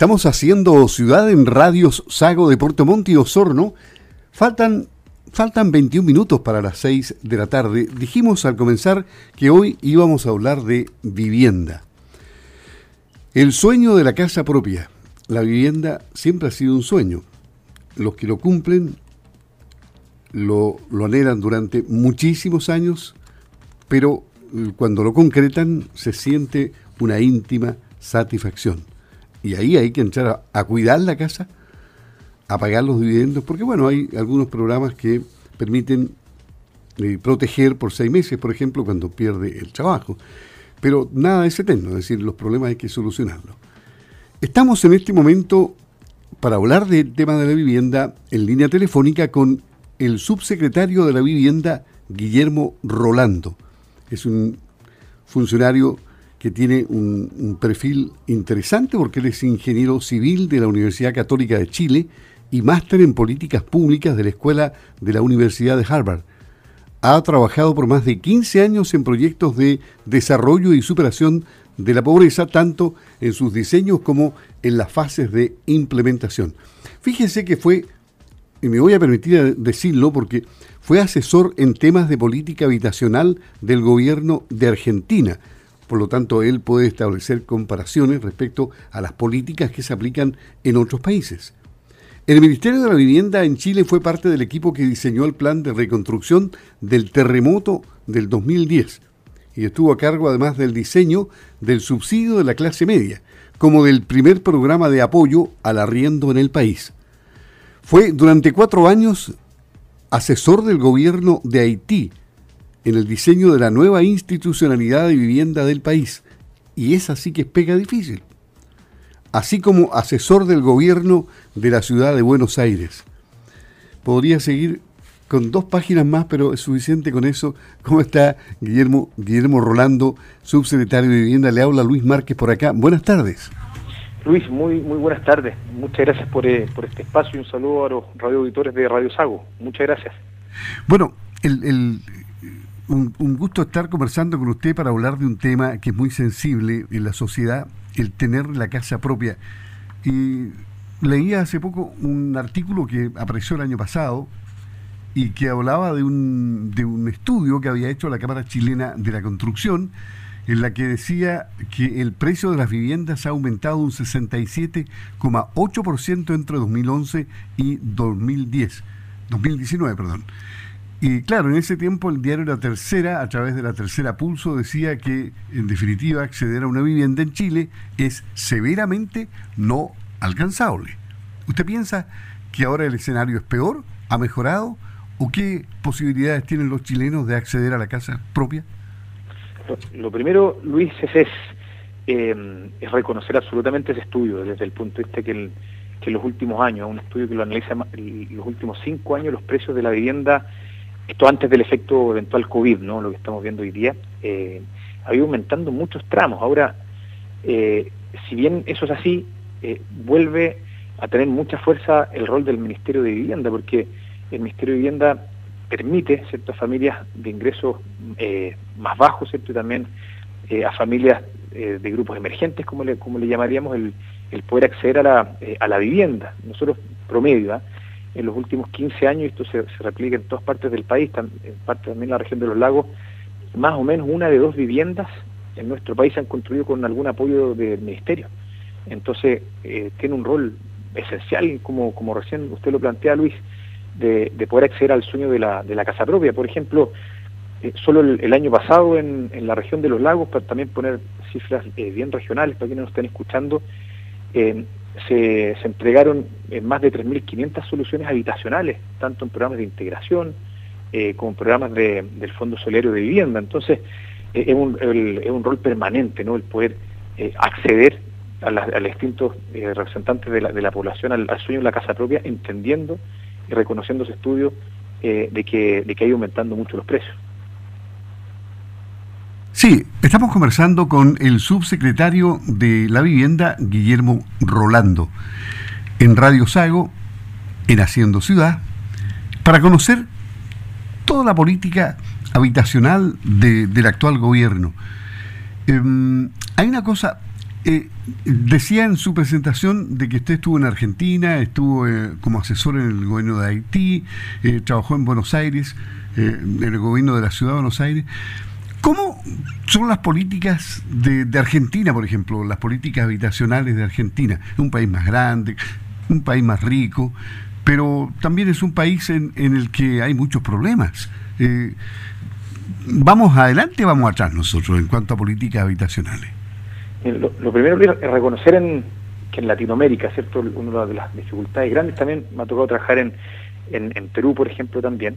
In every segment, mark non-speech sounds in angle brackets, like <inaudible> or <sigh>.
Estamos haciendo ciudad en radios Sago de Puerto Montt y Osorno. Faltan, faltan 21 minutos para las 6 de la tarde. Dijimos al comenzar que hoy íbamos a hablar de vivienda. El sueño de la casa propia. La vivienda siempre ha sido un sueño. Los que lo cumplen lo, lo anhelan durante muchísimos años, pero cuando lo concretan se siente una íntima satisfacción. Y ahí hay que entrar a, cuidar la casa, a pagar los dividendos, porque bueno, hay algunos programas que permiten eh, proteger por seis meses, por ejemplo, cuando pierde el trabajo. Pero nada es eterno, es decir, los problemas hay que solucionarlos. Estamos en este momento para hablar del tema de la vivienda en línea telefónica con el subsecretario de la vivienda, Guillermo Rolando. Es un funcionario que tiene un, perfil interesante porque él es ingeniero civil de la Universidad Católica de Chile y máster en políticas públicas de la Escuela de la Universidad de Harvard. Ha trabajado por más de 15 años en proyectos de desarrollo y superación de la pobreza, tanto en sus diseños como en las fases de implementación. Fíjense que fue, y me voy a permitir decirlo porque fue asesor en temas de política habitacional del gobierno de Argentina, por lo tanto, él puede establecer comparaciones respecto a las políticas que se aplican en otros países. El Ministerio de la Vivienda en Chile fue parte del equipo que diseñó el plan de reconstrucción del terremoto del 2010 y estuvo a cargo además del diseño del subsidio de la clase media, como del primer programa de apoyo al arriendo en el país. Fue durante cuatro años asesor del gobierno de Haití en el diseño de la nueva institucionalidad de vivienda del país. Y es así que es pega difícil. Así como asesor del gobierno de la ciudad de Buenos Aires. Podría seguir con dos páginas más, pero es suficiente con eso. ¿Cómo está Guillermo, Guillermo Rolando, subsecretario de Vivienda? Le habla Luis Márquez por acá. Buenas tardes. Luis, muy muy buenas tardes. Muchas gracias por, eh, por este espacio y un saludo a los radioauditores de Radio Sago. Muchas gracias. Bueno, el, un, gusto estar conversando con usted para hablar de un tema que es muy sensible en la sociedad, el tener la casa propia. Y leía hace poco un artículo que apareció el año pasado y que hablaba de un, de un estudio que había hecho la Cámara Chilena de la Construcción, en la que decía que el precio de las viviendas ha aumentado un 67,8% entre 2011 y 2010, 2019, perdón. Y claro, en ese tiempo el diario La Tercera, a través de la Tercera Pulso, decía que, en definitiva, acceder a una vivienda en Chile es severamente no alcanzable. ¿Usted piensa que ahora el escenario es peor? ¿Ha mejorado? ¿O qué posibilidades tienen los chilenos de acceder a la casa propia? Lo, primero, Luis, es, eh, es, reconocer absolutamente ese estudio desde el punto de vista que, en los últimos años, un estudio que lo analiza los últimos cinco años, los precios de la vivienda esto antes del efecto eventual COVID, ¿no? lo que estamos viendo hoy día, eh, ha ido aumentando muchos tramos. Ahora, eh, si bien eso es así, eh, vuelve a tener mucha fuerza el rol del Ministerio de Vivienda, porque el Ministerio de Vivienda permite ciertas familias de ingresos más bajos, ¿cierto? y también a familias de grupos emergentes, como le, como le llamaríamos, el, el poder acceder a la, a la vivienda. Nosotros, promedio, ¿ah? En los últimos 15 años, esto se, replica en todas partes del país, en parte también en la región de los lagos, más o menos una de dos viviendas en nuestro país se han construido con algún apoyo del ministerio. Entonces, eh, tiene un rol esencial, como, como recién usted lo plantea, Luis, de, poder acceder al sueño de la, casa propia. Por ejemplo, eh, solo el, año pasado en, en, la región de los lagos, para también poner cifras eh, bien regionales para quienes nos estén escuchando, se, entregaron más de 3.500 soluciones habitacionales, tanto en programas de integración eh, como en programas del Fondo Solidario de Vivienda. Entonces, eh, es, un, es, un, rol permanente ¿no? el poder eh, acceder a, los distintos representantes de la, población al, sueño de la casa propia, entendiendo y reconociendo ese estudio de, que, de que ha aumentando mucho los precios. Sí, estamos conversando con el subsecretario de la Vivienda, Guillermo Rolando, en Radio Sago, en Haciendo Ciudad, para conocer toda la política habitacional del actual gobierno. Em, hay una cosa Eh, decía en su presentación de que usted estuvo en Argentina, estuvo eh, como asesor en el gobierno de Haití, eh, trabajó en Buenos Aires, en el gobierno de la ciudad de Buenos Aires. ¿Cómo son las políticas de, Argentina, por ejemplo, las políticas habitacionales de Argentina? Un país más grande, un país más rico, pero también es un país en, el que hay muchos problemas. ¿Vamos adelante o vamos atrás nosotros en cuanto a políticas habitacionales? Lo, primero es reconocer en, que en Latinoamérica, ¿cierto? Una de las dificultades grandes también me ha tocado trabajar en, en, Perú, por ejemplo, también.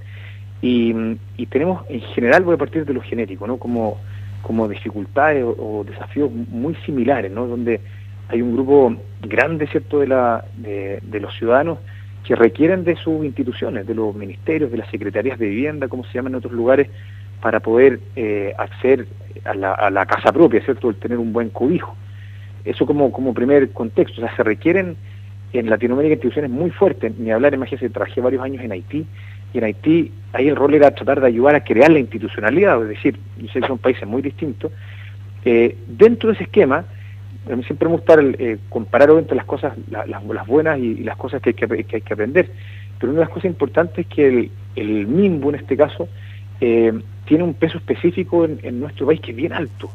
Y, tenemos, en general, voy a partir de lo genético, ¿no? Como, como dificultades o, desafíos muy similares, ¿no? Donde hay un grupo grande, ¿cierto?, de, la, de los ciudadanos que requieren de sus instituciones, de los ministerios, de las secretarías de vivienda, como se llama en otros lugares, para poder eh, acceder a la, casa propia, ¿cierto? El tener un buen cobijo. Eso como, como primer contexto. O sea, se requieren en Latinoamérica instituciones muy fuertes. Ni hablar, imagínense, trabajé varios años en Haití, y en Haití ahí el rol era tratar de ayudar a crear la institucionalidad, es decir, son países muy distintos. Eh, dentro de ese esquema, a mí siempre me gusta eh, comparar entre las cosas, las, buenas y, las cosas que hay que, aprender. Pero una de las cosas importantes es que el, el MIMBO en este caso eh, tiene un peso específico en, nuestro país que es bien alto.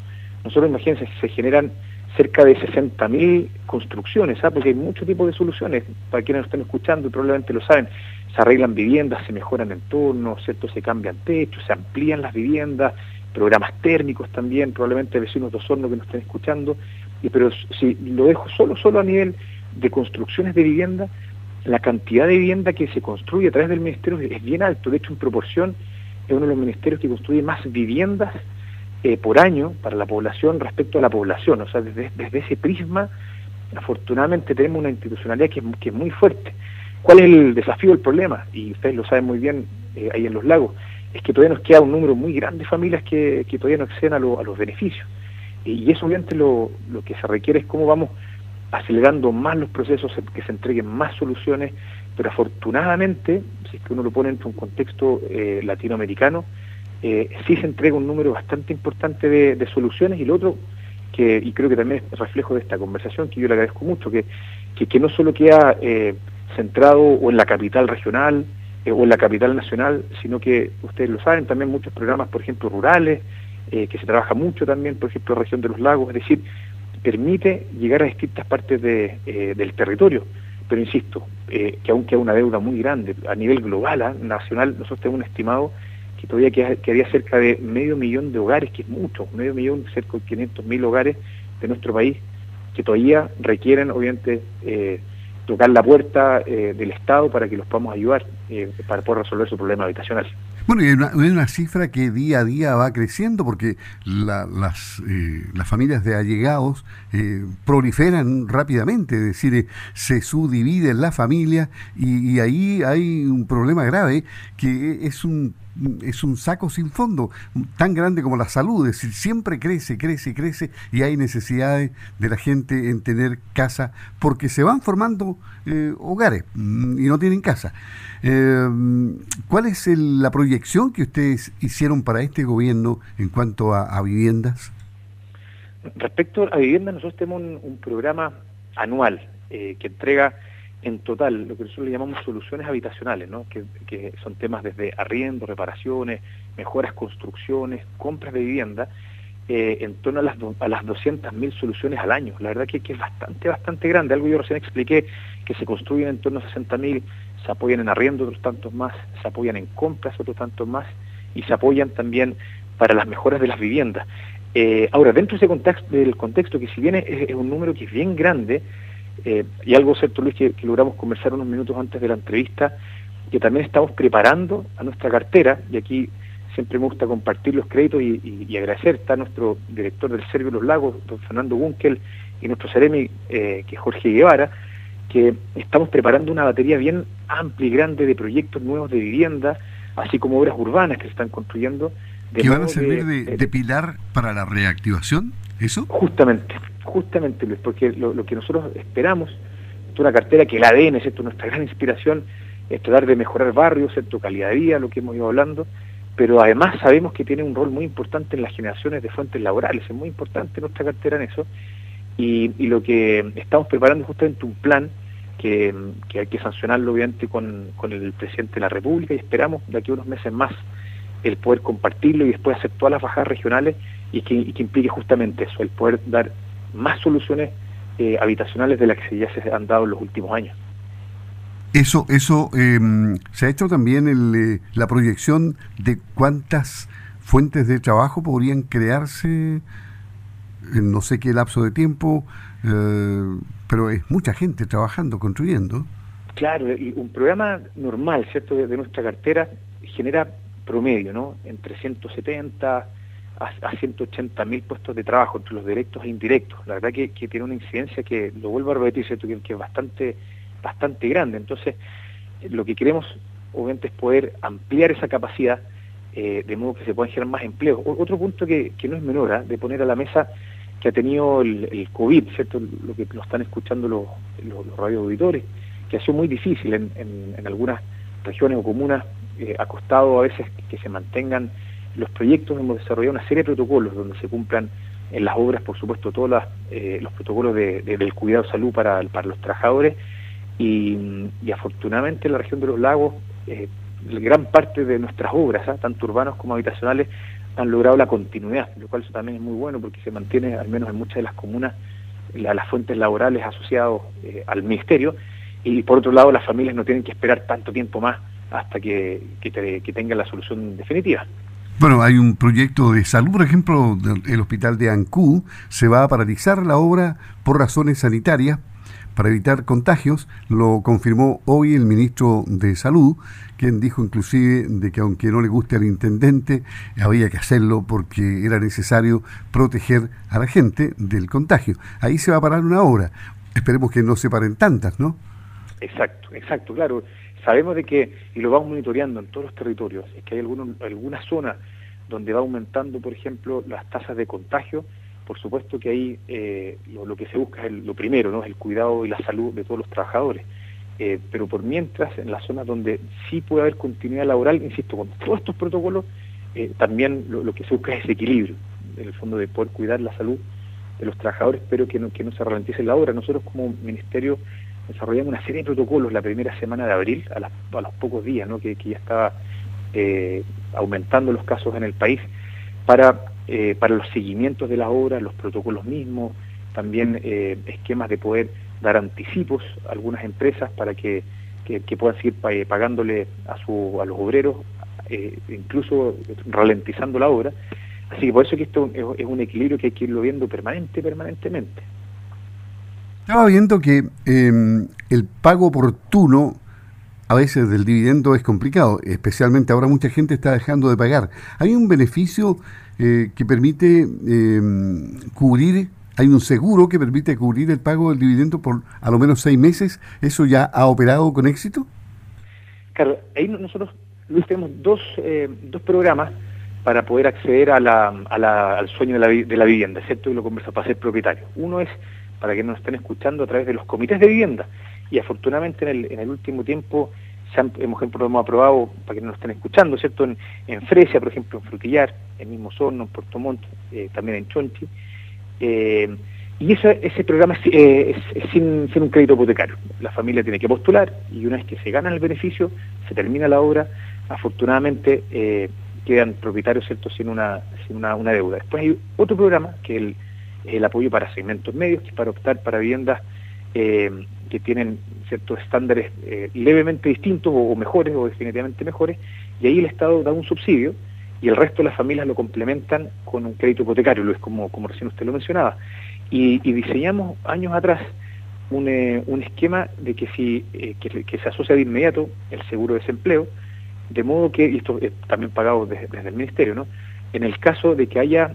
Nosotros, imagínense, se generan cerca de 60.000 construcciones, ¿ah? porque hay muchos tipos de soluciones, para quienes nos están escuchando probablemente lo saben, se arreglan viviendas, se mejoran entornos, se cambian techos, se amplían las viviendas, programas térmicos también, probablemente vecinos de Osorno que nos estén escuchando, pero si lo dejo solo, solo a nivel de construcciones de vivienda, la cantidad de vivienda que se construye a través del Ministerio es bien alto, de hecho en proporción es uno de los ministerios que construye más viviendas eh, por año para la población respecto a la población. O sea, desde, ese prisma, afortunadamente tenemos una institucionalidad que, es muy fuerte. ¿Cuál es el desafío, el problema? Y ustedes lo saben muy bien eh, ahí en los lagos, es que todavía nos queda un número muy grande de familias que, todavía no acceden a, los beneficios. Y eso obviamente lo, que se requiere es cómo vamos acelerando más los procesos, que se entreguen más soluciones, pero afortunadamente, si es que uno lo pone en un contexto eh, latinoamericano, eh, sí se entrega un número bastante importante de, soluciones y lo otro, que, y creo que también es reflejo de esta conversación, que yo le agradezco mucho, que, que, no solo queda centrado o en la capital regional o en la capital nacional, sino que ustedes lo saben, también muchos programas, por ejemplo, rurales, que se trabaja mucho también, por ejemplo, región de los lagos, es decir, permite llegar a distintas partes del territorio pero insisto, eh, que aunque hay una deuda muy grande a nivel global, ¿ah? nacional, nosotros tenemos un estimado que todavía quedaría cerca de medio millón de hogares, que es mucho, medio millón, cerca de 500 mil hogares de nuestro país, que todavía requieren, obviamente, eh, tocar la puerta eh, del Estado para que los podamos ayudar para poder resolver su problema habitacional. Bueno, y hay una, cifra que día a día va creciendo porque las, eh, las familias de allegados eh, proliferan rápidamente, es decir, eh, se subdividen la familia y, y ahí hay un problema grave que es un es un saco sin fondo, tan grande como la salud, es decir, siempre crece, crece, crece y hay necesidades de la gente en tener casa porque se van formando hogares mm, y no tienen casa. Eh, ¿Cuál es la proyección que ustedes hicieron para este gobierno en cuanto a, viviendas? Respecto a viviendas, nosotros tenemos un, programa anual eh, que entrega en total lo que nosotros le llamamos soluciones habitacionales, ¿no? que, son temas desde arriendo, reparaciones, mejoras, construcciones, compras de vivienda, eh, en torno a las, a las 200.000 soluciones al año. La verdad que, que, es bastante, bastante grande. Algo yo recién expliqué, que se construyen en torno a 60.000 se apoyan en arriendo otros tantos más, se apoyan en compras otros tantos más y se apoyan también para las mejoras de las viviendas. Eh, ahora, dentro de ese contexto, del contexto, que si bien es, un número que es bien grande, eh, y algo cierto Luis que, logramos conversar unos minutos antes de la entrevista, que también estamos preparando a nuestra cartera, y aquí siempre me gusta compartir los créditos y, agradecer, está nuestro director del Servio de los Lagos, don Fernando Bunkel, y nuestro Ceremi, eh, que es Jorge Guevara, que estamos preparando una batería bien amplia y grande de proyectos nuevos de vivienda, así como obras urbanas que se están construyendo. ¿Que van a servir de, pilar para la reactivación? ¿Eso? Justamente, justamente, Luis, porque lo, que nosotros esperamos es una cartera que el ADN, ¿cierto? nuestra gran inspiración es tratar de mejorar barrios, ¿cierto? calidad de vida, lo que hemos ido hablando, pero además sabemos que tiene un rol muy importante en las generaciones de fuentes laborales, es muy importante nuestra cartera en eso, Y, lo que estamos preparando es justamente un plan que, hay que sancionarlo obviamente con, el presidente de la República y esperamos de aquí a unos meses más el poder compartirlo y después hacer todas las bajadas regionales y que, implique justamente eso, el poder dar más soluciones eh, habitacionales de las que ya se han dado en los últimos años. Eso, eso em, se ha hecho también el, eh, la proyección de cuántas fuentes de trabajo podrían crearse en no sé qué lapso de tiempo, eh, pero es mucha gente trabajando, construyendo. Claro, y un programa normal, ¿cierto?, de, nuestra cartera genera promedio, ¿no?, entre 170 a, 180 mil puestos de trabajo entre los directos e indirectos. La verdad que, tiene una incidencia que, lo vuelvo a repetir, que, es bastante bastante grande. Entonces, lo que queremos, obviamente, es poder ampliar esa capacidad eh, de modo que se puedan generar más empleos. otro punto que, no es menor, ¿ah? de poner a la mesa que ha tenido el, COVID, ¿cierto? Lo que lo están escuchando los, los, radio auditores, que ha sido muy difícil en, algunas regiones o comunas, eh, ha costado a veces que se mantengan los proyectos, hemos desarrollado una serie de protocolos donde se cumplan en las obras, por supuesto, todos eh, los protocolos de, del cuidado de salud para, los trabajadores y, afortunadamente en la región de los lagos, eh, gran parte de nuestras obras, ¿ah? tanto urbanos como habitacionales, han logrado la continuidad, lo cual eso también es muy bueno porque se mantiene, al menos en muchas de las comunas, las fuentes laborales asociadas eh, al ministerio y por otro lado las familias no tienen que esperar tanto tiempo más hasta que, tengan la solución definitiva. Bueno, hay un proyecto de salud, por ejemplo, el hospital de Ancú se va a paralizar la obra por razones sanitarias para evitar contagios, lo confirmó hoy el ministro de Salud, quien dijo inclusive de que aunque no le guste al intendente, había que hacerlo porque era necesario proteger a la gente del contagio. Ahí se va a parar una hora. Esperemos que no se paren tantas, ¿no? Exacto, exacto, claro. Sabemos de que, y lo vamos monitoreando en todos los territorios, es que hay algunos, algunas zonas donde va aumentando, por ejemplo, las tasas de contagio, por supuesto que ahí eh, lo, que se busca es lo primero, ¿no? es el cuidado y la salud de todos los trabajadores. Eh, pero por mientras, en las zonas donde sí puede haber continuidad laboral, insisto, con todos estos protocolos, eh, también lo, que se busca es ese equilibrio, en el fondo de poder cuidar la salud de los trabajadores, pero que no, que no se ralentice la obra. Nosotros como ministerio desarrollamos una serie de protocolos la primera semana de abril, a, los pocos días, que, ya estaba aumentando los casos en el país, para eh, los seguimientos de la obra, los protocolos mismos, también eh, esquemas de poder dar anticipos a algunas empresas para que, puedan seguir pagándole a, los obreros, eh, incluso ralentizando la obra. Así que por eso que esto es, un equilibrio que hay que irlo viendo permanente, permanentemente. Estaba viendo que em, el pago oportuno a veces del dividendo es complicado, especialmente ahora mucha gente está dejando de pagar. ¿Hay un beneficio eh, que permite eh, cubrir, hay un seguro que permite cubrir el pago del dividendo por a lo menos seis meses? ¿Eso ya ha operado con éxito? Claro, ahí nosotros tenemos dos, eh, dos programas para poder acceder a la, al sueño de la, de la vivienda, ¿cierto? Y lo conversa para ser propietario. Uno es para que nos estén escuchando a través de los comités de vivienda y afortunadamente en el, en el último tiempo se han, hemos, hemos aprobado, para que nos estén escuchando, ¿cierto? En, en, Fresia, por ejemplo, en Frutillar, en Mismo Sorno, en Puerto Montt, eh, también en Chonchi. Eh, y ese, ese programa eh, es, es, sin, sin, un crédito hipotecario. La familia tiene que postular y una vez que se gana el beneficio, se termina la obra, afortunadamente quedan propietarios, ¿cierto?, sin una, sin una, una deuda. Después hay otro programa, que el, el apoyo para segmentos medios, que para optar para viviendas eh, que tienen ciertos estándares eh, levemente distintos o, mejores o definitivamente mejores, y ahí el Estado da un subsidio y el resto de las familias lo complementan con un crédito hipotecario, lo es como, como recién usted lo mencionaba. Y, diseñamos años atrás un, eh, un, esquema de que si que, se asocia de inmediato el seguro de desempleo, de modo que, y esto es también pagado desde el Ministerio, ¿no? en el caso de que haya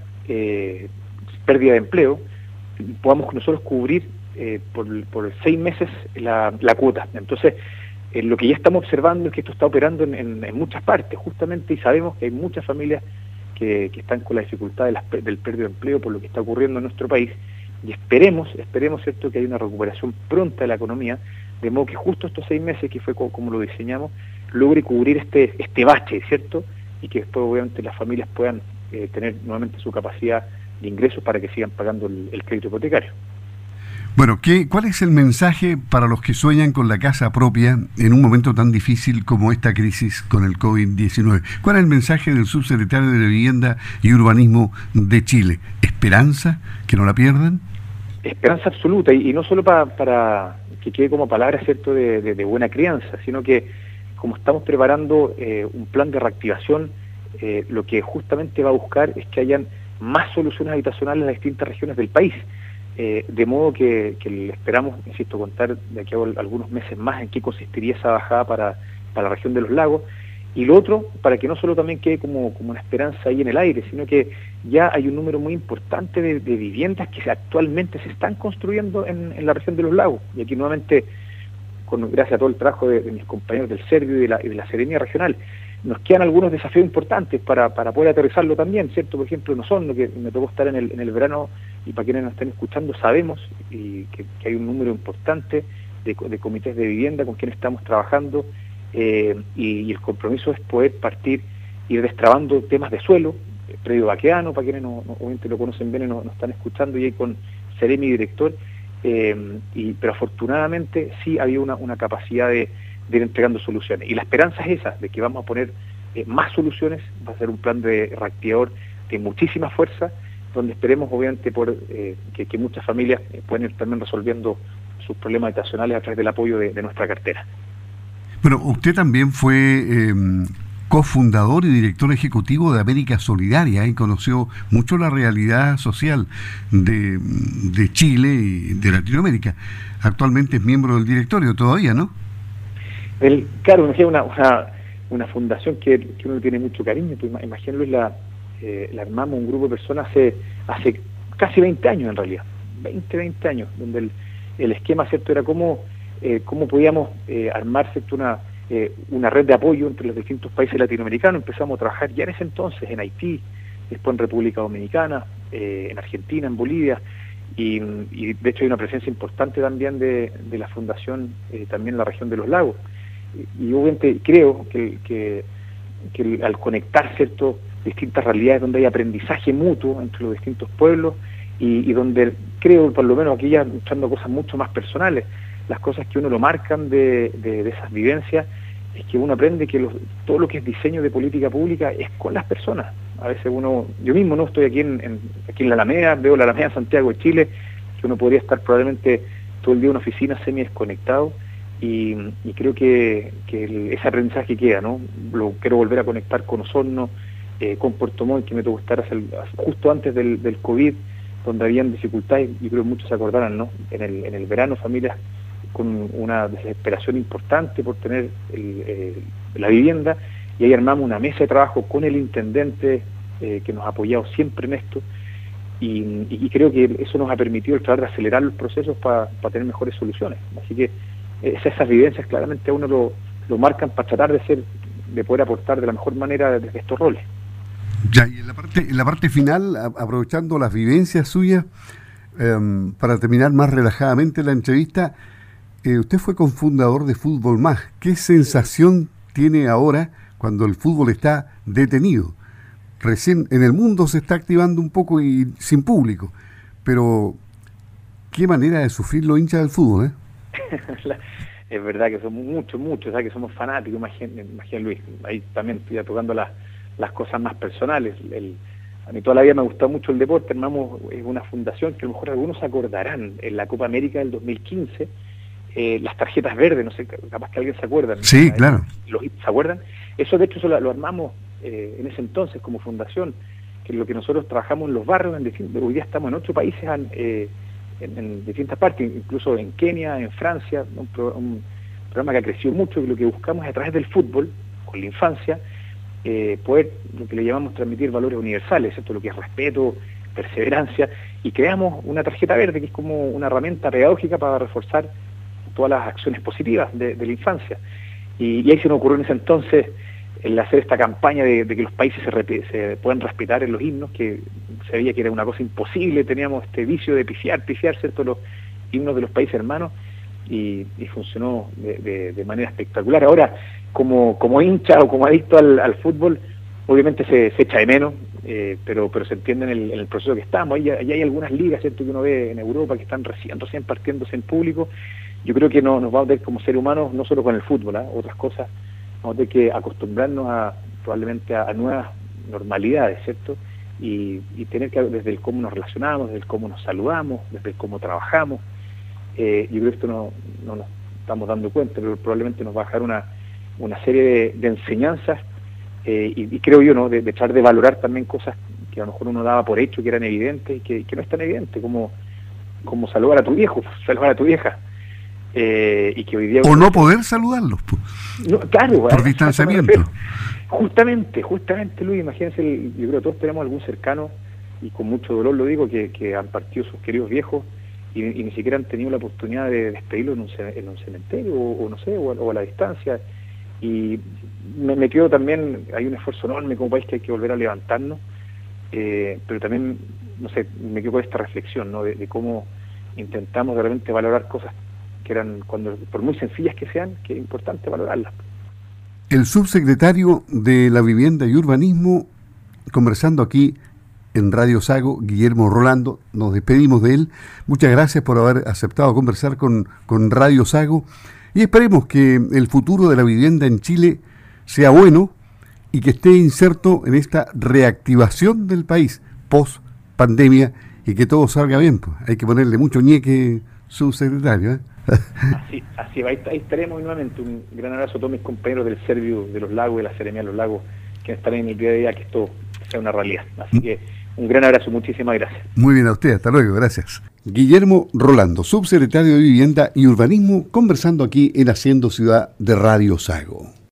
pérdida de empleo, podamos nosotros cubrir eh, por, por, seis meses la, cuota. Entonces, eh, lo que ya estamos observando es que esto está operando en, muchas partes, justamente, y sabemos que hay muchas familias que, están con la dificultad del pérdida de empleo por lo que está ocurriendo en nuestro país, y esperemos, esperemos, ¿cierto?, que haya una recuperación pronta de la economía, de modo que justo estos seis meses, que fue como, lo diseñamos, logre cubrir este, este bache, ¿cierto?, y que después, obviamente, las familias puedan eh, tener nuevamente su capacidad de ingresos para que sigan pagando el crédito hipotecario. Bueno, ¿qué, ¿cuál es el mensaje para los que sueñan con la casa propia en un momento tan difícil como esta crisis con el COVID-19? ¿Cuál es el mensaje del subsecretario de Vivienda y Urbanismo de Chile? ¿Esperanza? ¿Que no la pierdan? Esperanza absoluta, y, no solo para que quede como palabra cierto de, buena crianza, sino que como estamos preparando eh, un plan de reactivación, eh, lo que justamente va a buscar es que hayan más soluciones habitacionales en las distintas regiones del país. Eh, de modo que, le esperamos, insisto, contar de aquí a algunos meses más en qué consistiría esa bajada para, la región de los lagos. Y lo otro, para que no solo también quede como, como una esperanza ahí en el aire, sino que ya hay un número muy importante de, viviendas que actualmente se están construyendo en, la región de los lagos. Y aquí nuevamente, con, gracias a todo el trabajo de, mis compañeros del Servio y de la, y de la Serenia Regional, nos quedan algunos desafíos importantes para, para poder aterrizarlo también, ¿cierto? Por ejemplo, no son lo que me tocó estar en el, en el verano y para quienes nos estén escuchando sabemos y que, hay un número importante de, comités de vivienda con quienes estamos trabajando eh, y, el compromiso es poder partir, ir destrabando temas de suelo, eh, predio vaqueano, para quienes no, obviamente lo conocen bien y nos están escuchando, y ahí con Seremi director, eh, y, pero afortunadamente sí había una, una capacidad de de ir entregando soluciones. Y la esperanza es esa, de que vamos a poner eh, más soluciones, va a ser un plan de reactivador de muchísima fuerza, donde esperemos obviamente por, eh, que, muchas familias eh, puedan ir también resolviendo sus problemas habitacionales a través del apoyo de, nuestra cartera. Bueno, usted también fue em, cofundador y director ejecutivo de América Solidaria y conoció mucho la realidad social de, de Chile y de Latinoamérica. Actualmente es miembro del directorio todavía, ¿no? El, claro, una, una, una fundación que, uno tiene mucho cariño, imagínenlo, la, eh, la armamos un grupo de personas hace, hace casi 20 años en realidad, 20, 20 años, donde el, el esquema cierto era cómo, eh, cómo podíamos eh, armar una, eh, una red de apoyo entre los distintos países latinoamericanos. Empezamos a trabajar ya en ese entonces en Haití, después en República Dominicana, en Argentina, en Bolivia, y, de hecho hay una presencia importante también de, de la fundación también en la región de los lagos y obviamente creo que, que, al conectar cierto distintas realidades donde hay aprendizaje mutuo entre los distintos pueblos y, donde creo, por lo menos aquí ya echando cosas mucho más personales, las cosas que uno lo marcan de, de, esas vivencias, es que uno aprende que todo lo que es diseño de política pública es con las personas. A veces uno, yo mismo no estoy aquí en, aquí en la Alameda, veo la Alameda Santiago de Chile, que uno podría estar probablemente todo el día en una oficina semi desconectado y, creo que, ese aprendizaje queda, ¿no? Lo quiero volver a conectar con Osorno, eh, con Puerto Montt, que me tuvo estar justo antes del, del, COVID, donde habían dificultades, y creo que muchos se acordarán, ¿no? En el, en el verano familias con una desesperación importante por tener la vivienda, y ahí armamos una mesa de trabajo con el intendente eh, que nos ha apoyado siempre en esto, y, creo que eso nos ha permitido el tratar de acelerar los procesos para tener mejores soluciones. Así que esas vivencias claramente a uno lo, marcan para tratar de ser, de poder aportar de la mejor manera estos roles. Ya, y en la parte, en la parte final, aprovechando las vivencias suyas, em, para terminar más relajadamente la entrevista, eh, usted fue cofundador de Fútbol Más. ¿Qué sensación tiene ahora cuando el fútbol está detenido? Recién en el mundo se está activando un poco y sin público, pero qué manera de sufrir los hinchas del fútbol, ¿eh? <laughs> es verdad que somos muchos, muchos, que somos fanáticos, imagínate Luis, ahí también estoy tocando las, las cosas más personales. El, a mí toda la vida me gustó mucho el deporte, armamos es una fundación que a lo mejor algunos acordarán, en la Copa América del 2015, eh, las tarjetas verdes, no sé, capaz que alguien se acuerda. Sí, claro. ¿Se acuerdan? Eso de hecho eso lo, armamos eh, en ese entonces como fundación, que es lo que nosotros trabajamos en los barrios, en, hoy día estamos en ocho países eh, en, distintas partes, incluso en Kenia, en Francia, un, programa que ha crecido mucho y lo que buscamos es a través del fútbol, con la infancia, eh, poder, lo que le llamamos transmitir valores universales, esto lo que es respeto, perseverancia, y creamos una tarjeta verde que es como una herramienta pedagógica para reforzar todas las acciones positivas de, la infancia. Y, ahí se nos ocurrió en ese entonces el hacer esta campaña de, que los países se, se, puedan respetar en los himnos, que se veía que era una cosa imposible, teníamos este vicio de pifiar, pifiar, ¿cierto?, los himnos de los países hermanos, y, funcionó de, manera espectacular. Ahora, como, como hincha o como adicto al, fútbol, obviamente se, echa de menos, eh, pero pero se entiende en el, proceso que estamos. Ahí, hay algunas ligas, ¿cierto?, que uno ve en Europa que están recién, recién partiéndose en público. Yo creo que no, nos vamos a ver como seres humanos, no solo con el fútbol, ¿ah? otras cosas, vamos a tener que acostumbrarnos a probablemente a, nuevas normalidades, ¿cierto? Y, tener que, desde el cómo nos relacionamos, desde el cómo nos saludamos, desde el cómo trabajamos, eh, yo creo que esto no, no nos estamos dando cuenta, pero probablemente nos va a dejar una, una serie de, enseñanzas eh, y, creo yo, ¿no? De, de, de valorar también cosas que a lo mejor uno daba por hecho que eran evidentes y que, no es tan evidente, como, como saludar a tu viejo, saludar a tu vieja. Eh, y que hoy día o no poder saludarlos no, claro por distanciamiento justamente justamente Luis imagínense yo creo que todos tenemos algún cercano y con mucho dolor lo digo que, que han partido sus queridos viejos y, ni siquiera han tenido la oportunidad de despedirlo en un, en un cementerio o, no sé, o, a la distancia. Y me, me, quedo también, hay un esfuerzo enorme como país que hay que volver a levantarnos, eh, pero también, no sé, me quedo con esta reflexión, ¿no? De, cómo intentamos de repente valorar cosas que eran, cuando por muy sencillas que sean, que es importante valorarlas. El subsecretario de la Vivienda y Urbanismo, conversando aquí en Radio Sago, Guillermo Rolando. Nos despedimos de él. Muchas gracias por haber aceptado conversar con, con Radio Sago y esperemos que el futuro de la vivienda en Chile sea bueno y que esté inserto en esta reactivación del país post pandemia y que todo salga bien. Pues. Hay que ponerle mucho ñeque, subsecretario. ¿eh? Así, así va. Ahí, estaremos nuevamente. Un gran abrazo a todos mis compañeros del Servio de los Lagos, de la Seremia de los Lagos, que están en el día a día que esto sea una realidad. Así que un gran abrazo, muchísimas gracias. Muy bien a usted, hasta luego, gracias. Guillermo Rolando, subsecretario de Vivienda y Urbanismo, conversando aquí en Haciendo Ciudad de Radio Sago.